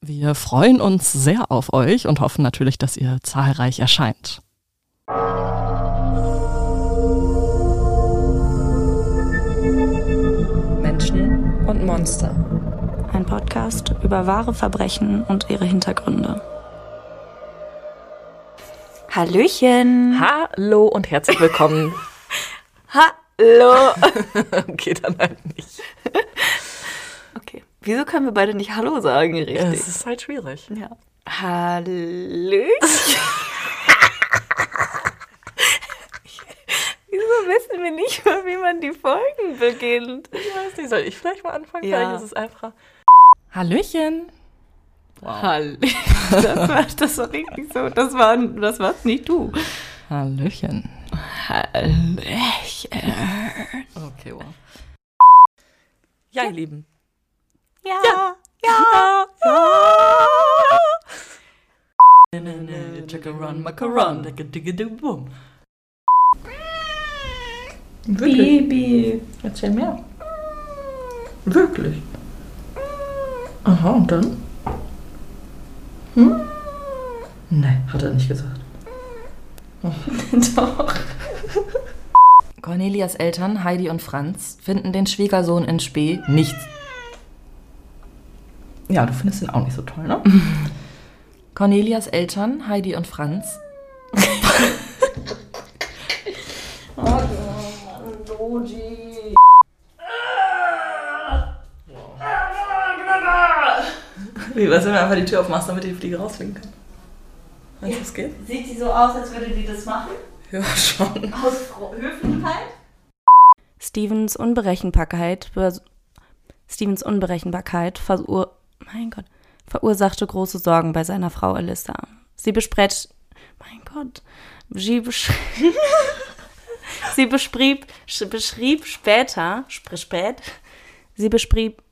Wir freuen uns sehr auf euch und hoffen natürlich, dass ihr zahlreich erscheint. Menschen und Monster. Ein Podcast über wahre Verbrechen und ihre Hintergründe. Hallöchen. Hallo und herzlich willkommen. Hallo. okay, dann halt nicht. Wieso können wir beide nicht Hallo sagen, richtig? Es ist halt schwierig. Ja. Hallöchen. Wieso wissen wir nicht mal, wie man die Folgen beginnt? Ich weiß nicht, soll ich vielleicht mal anfangen? Ja. Vielleicht ist es einfacher. Hallöchen. Hall. Das war, das war richtig so. Das war, das war's nicht du. Hallöchen. Hallöchen. Okay, wow. Ja, ihr Lieben. Ja. Ja. Digga digga digga boom. Baby. Erzähl mehr. Wirklich? Aha, und dann? Hm? Nee, hat er nicht gesagt. Doch. Cornelias Eltern, Heidi und Franz, finden den Schwiegersohn in Spee nicht. Ja, du findest ihn auch nicht so toll, ne? Cornelias Eltern, Heidi und Franz, Wie, was wenn du einfach die Tür aufmachst, damit die Fliege rausfliegen kann? Weißt du, was geht? Sieht die so aus, als würde die das machen? Ja, schon. Aus Höflichkeit? Stevens Unberechenbarkeit, Stevens Unberechenbarkeit versur mein Gott, verursachte große Sorgen bei seiner Frau Alyssa. Sie besprät, mein Gott, sie, besch sie beschrieb, sch- beschrieb später, sp spät, sie beschrieb,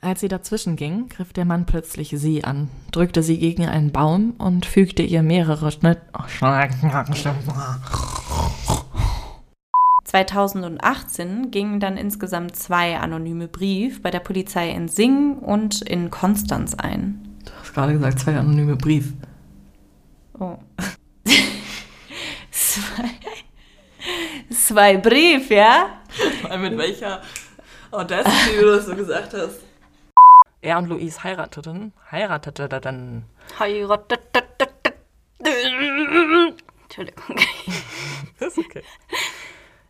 Als sie dazwischen ging, griff der Mann plötzlich sie an, drückte sie gegen einen Baum und fügte ihr mehrere Schnitt. 2018 gingen dann insgesamt zwei anonyme Brief bei der Polizei in Singen und in Konstanz ein. Du hast gerade gesagt, zwei anonyme Brief. Oh. zwei, zwei Brief, ja? Mit welcher Audacity du das so gesagt hast. Er und Louise heirateten, heiratete dann. Heiratet. Entschuldigung. Ist okay.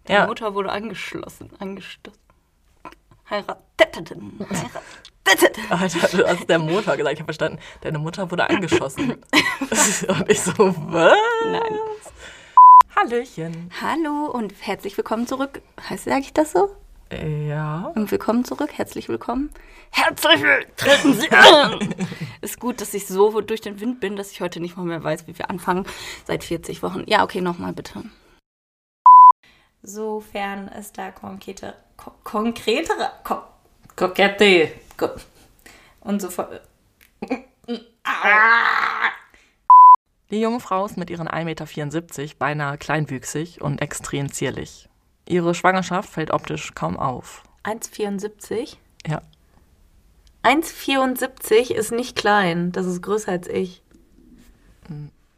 Die Ja. Mutter wurde angeschlossen, angestoßen. Heirateten. Heirateten. Alter, du hast der Motor gesagt, ich habe verstanden. Deine Mutter wurde angeschossen. und ich so, was? Nein. Hallöchen. Hallo und herzlich willkommen zurück. Heißt, sage ich das so? Ja. Und willkommen zurück, herzlich willkommen. Herzlich willkommen, treten Sie an! Ist gut, dass ich so durch den Wind bin, dass ich heute nicht mal mehr weiß, wie wir anfangen. Seit 40 Wochen. Ja, okay, nochmal bitte. Sofern es da konkrete, ko konkretere, ko kokette, ko und so fort. Die junge Frau ist mit ihren 1,74 Meter beinahe kleinwüchsig und extrem zierlich. Ihre Schwangerschaft fällt optisch kaum auf. 1,74? Ja. 1,74 ist nicht klein. Das ist größer als ich.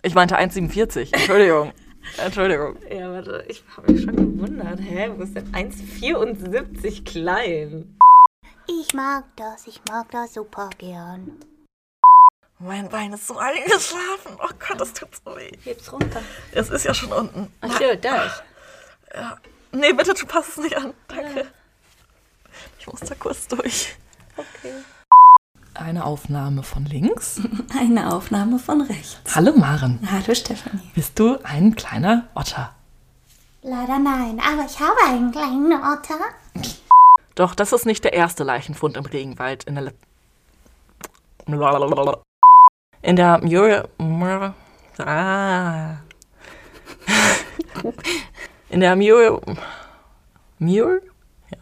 Ich meinte 1,47. Entschuldigung. Entschuldigung. Ja, warte, ich habe mich schon gewundert. Hä, wo ist denn 1,74 klein? Ich mag das, ich mag das super gern. Mein Bein ist so eingeschlafen. Oh Gott, das tut so weh. Heb's runter. Es ist ja schon unten. Ach ja, da ist. Nee, bitte, du passt es nicht an. Danke. Ich muss da kurz durch. Okay. Eine Aufnahme von links. Eine Aufnahme von rechts. Hallo Maren. Hallo Stefanie. Bist du ein kleiner Otter? Leider nein, aber ich habe einen kleinen Otter. Doch, das ist nicht der erste Leichenfund im Regenwald in der Le in der Muriel, ah, In der Muir. Muir?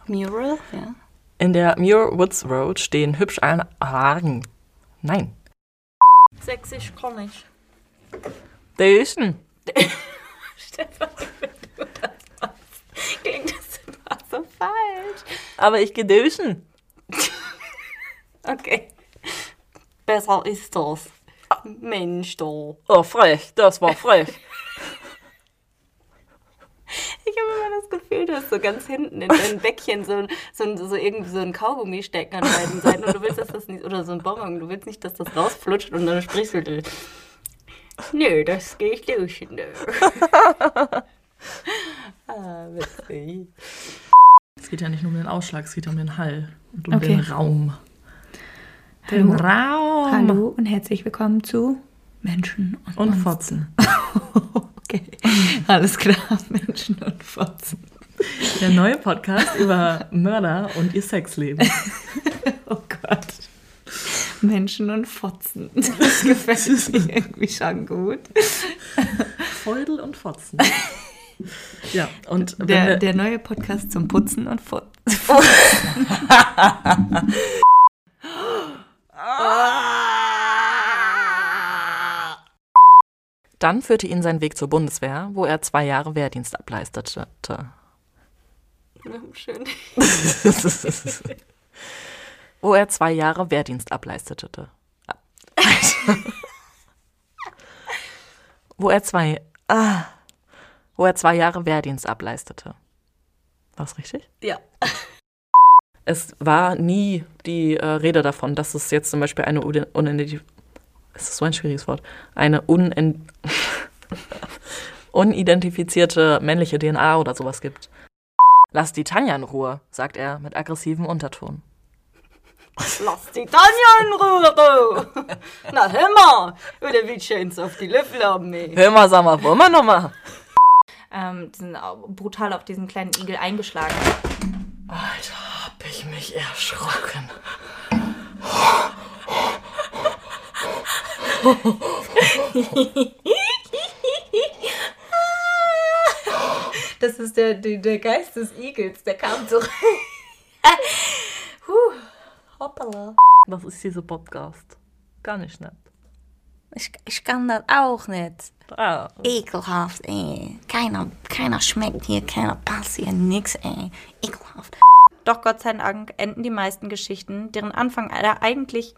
Mural, ja. In der Muir Woods Road stehen hübsch ein Hagen. Nein. Sächsisch kann ich. Döschen. Stefan, wenn du das machst, klingt das immer so falsch. Aber ich gedöschen. Okay. Besser ist das. Mensch, du. Oh, frech. Das war frech. Ich habe immer das Gefühl, du hast so ganz hinten in deinem Bäckchen so, ein- so, so irgendwie so ein Kaugummi stecken an beiden Seiten und du willst, dass das nicht, oder so ein Bonbon, du willst nicht, dass das rausflutscht und dann sprichst du, nö, das gehe ich durch. Nö. ah, witzig. Es geht ja nicht nur um den Ausschlag, es geht um den Hall und um Okay. den Raum. Den Raum. Hallo und herzlich willkommen zu Menschen und, Und. Fotzen. Okay, alles klar, Menschen und Fotzen. Der neue Podcast über Mörder und ihr Sexleben. Oh Gott. Menschen und Fotzen. Das gefällt mir irgendwie schon gut. Feudel und Fotzen. Ja, und Der, wir, der neue Podcast zum Putzen und Fotzen. Dann führte ihn sein Weg zur Bundeswehr, wo er zwei Jahre Wehrdienst ableistete. Schön. wo er zwei Jahre Wehrdienst ableistete. wo er zwei, ah, wo er zwei Jahre Wehrdienst ableistete. War das richtig? Ja. Es war nie die äh, Rede davon, dass es jetzt zum Beispiel eine un- unidentif ist so ein schwieriges Wort, eine unidentifizierte männliche DNA oder sowas gibt. Lass die Tanja in Ruhe, sagt er mit aggressivem Unterton. Lass die Tanja in Ruhe, du. Na, hör mal. Oder wie schön's auf die Löffel haben, ey. Hör mal, sag mal, wollen wir noch mal? Ähm, die sind brutal auf diesen kleinen Igel eingeschlagen. Alter, hab ich mich erschrocken. ist der, der, der Geist des Igels, der kam zurück. Hoppala. Was ist dieser Podcast? Gar nicht nett. Ich, ich kann das auch nicht. Ah, Ekelhaft, ey. Keiner, keiner schmeckt hier, keiner passt hier, nix, ey. Ekelhaft. Doch Gott sei Dank enden die meisten Geschichten, deren Anfang aller eigentlich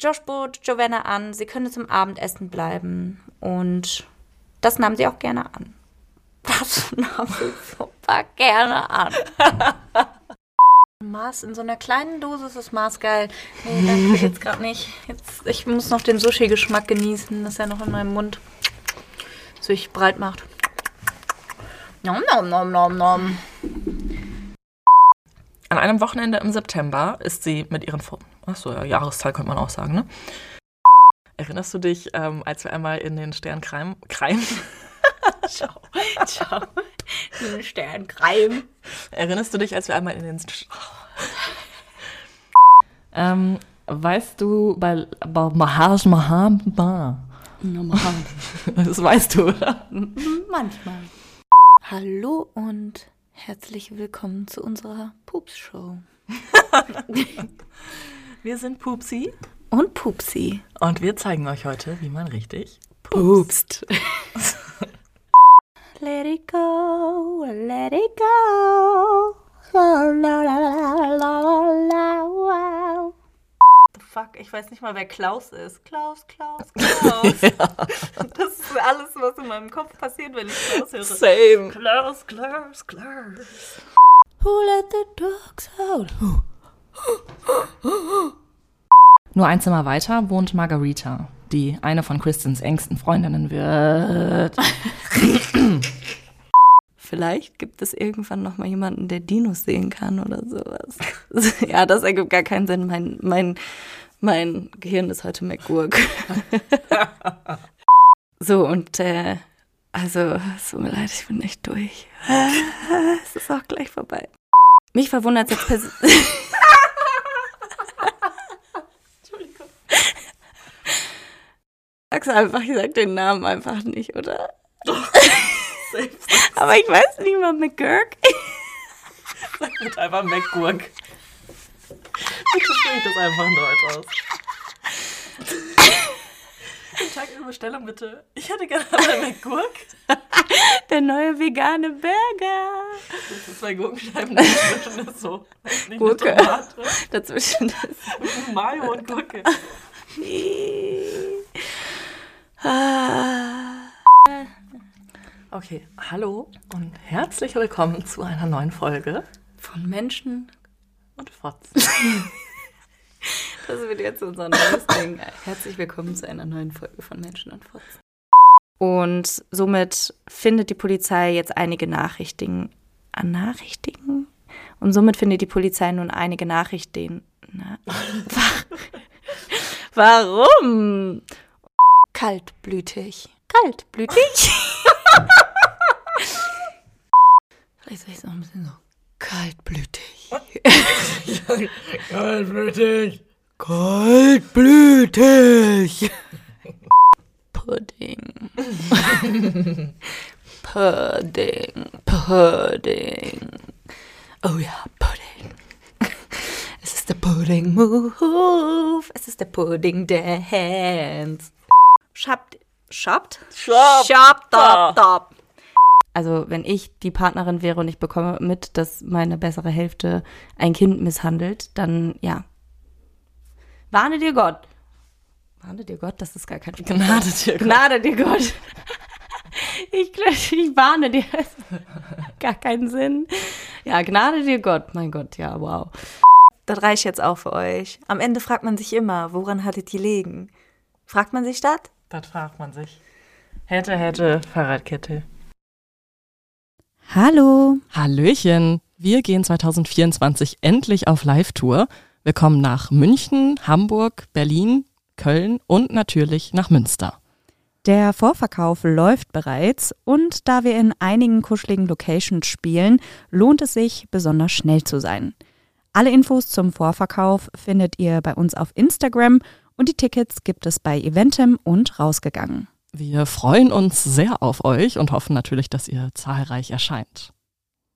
Josh bot Giovanna an, sie könne zum Abendessen bleiben. Und das nahm sie auch gerne an. Das nahm sie super gerne an. Maß in so einer kleinen Dosis ist Maß geil. Nee, danke, jetzt gerade nicht. Jetzt, ich muss noch den Sushi-Geschmack genießen, das er noch in meinem Mund sich breit macht. Nom, nom, nom, nom, nom. An einem Wochenende im September ist sie mit ihren Fo Achso, ja, Jahreszahl könnte man auch sagen, ne? Erinnerst du dich, ähm, als wir einmal in den Stern Kreim, Kreim Ciao. Ciao. Ein Sternkreim. Erinnerst du dich, als wir einmal in den St ähm, weißt du, bei, bei Mahaj Mahama, das weißt du, oder? Manchmal. Hallo und herzlich willkommen zu unserer Pups-Show. Wir sind Pupsi Und Pupsi. und wir zeigen euch heute, wie man richtig Pupst. let it go, let it go. La, la, la, la. The fuck, ich weiß nicht mal, wer Klaus ist. Klaus, Klaus, Klaus. Das ist alles, was in meinem Kopf passiert, wenn ich Klaus höre. Same. Klaus, Klaus, Klaus. Who let the dogs out? Nur ein Zimmer weiter wohnt Margarita, die eine von Kristins engsten Freundinnen wird. Vielleicht gibt es irgendwann noch mal jemanden, der Dinos sehen kann oder sowas. ja, das ergibt gar keinen Sinn. Mein, mein, mein Gehirn ist heute McGurk. so, und äh, also, es tut mir leid, ich bin echt durch. es ist auch gleich vorbei. Mich verwundert jetzt persönlich. Sag's einfach, ich sag den Namen einfach nicht, oder? Doch. Aber ich weiß nicht mal McGurk. Sag bitte einfach McGurk. Bitte spreche ich das einfach in Deutsch aus. Guten Tag, Ihre Bestellung bitte. Ich hätte gerne einen McGurk. Der neue vegane Burger. Das ist zwei Gurkenscheiben dazwischen ist so. Nicht Gurke. Dazwischen das. Mayo und Gurke. Ah. Okay, hallo und herzlich willkommen zu einer neuen Folge Von Menschen. und Fotz. Das wird jetzt unser neues Ding. Herzlich willkommen zu einer neuen Folge von Menschen und Fotz. Und somit findet die Polizei jetzt einige Nachrichten. An Nachrichten? Und somit findet die Polizei nun einige Nachrichten. Na, warum? Kaltblütig. Kaltblütig? Vielleicht soll ich es noch ein bisschen so. Kaltblütig. Kaltblütig. Kaltblütig. Pudding. Pudding. Pudding. Oh ja, Pudding. Es ist der Pudding Move. Es ist der Pudding Dance. Shoppt. Shoppt? Shop. Shop, top, top. Also, wenn ich die Partnerin wäre und ich bekomme mit, dass meine bessere Hälfte ein Kind misshandelt, dann ja. Warne dir Gott. Warne dir Gott, das ist gar kein Spruch. Gnade dir Gott. Gnade dir Gott. Ich, ich warne dir. Gar keinen Sinn. Ja, Gnade dir Gott. Mein Gott, ja, wow. Das reicht jetzt auch für euch. Am Ende fragt man sich immer, woran hattet ihr liegen? Fragt man sich das? Das fragt man sich. Hätte, hätte, Fahrradkette. Hallo. Hallöchen, wir gehen 2024 endlich auf Live-Tour. Wir kommen nach München, Hamburg, Berlin, Köln und natürlich nach Münster. Der Vorverkauf läuft bereits und da wir in einigen kuscheligen Locations spielen, lohnt es sich, besonders schnell zu sein. Alle Infos zum Vorverkauf findet ihr bei uns auf Instagram und die Tickets gibt es bei Eventim und rausgegangen. Wir freuen uns sehr auf euch und hoffen natürlich, dass ihr zahlreich erscheint.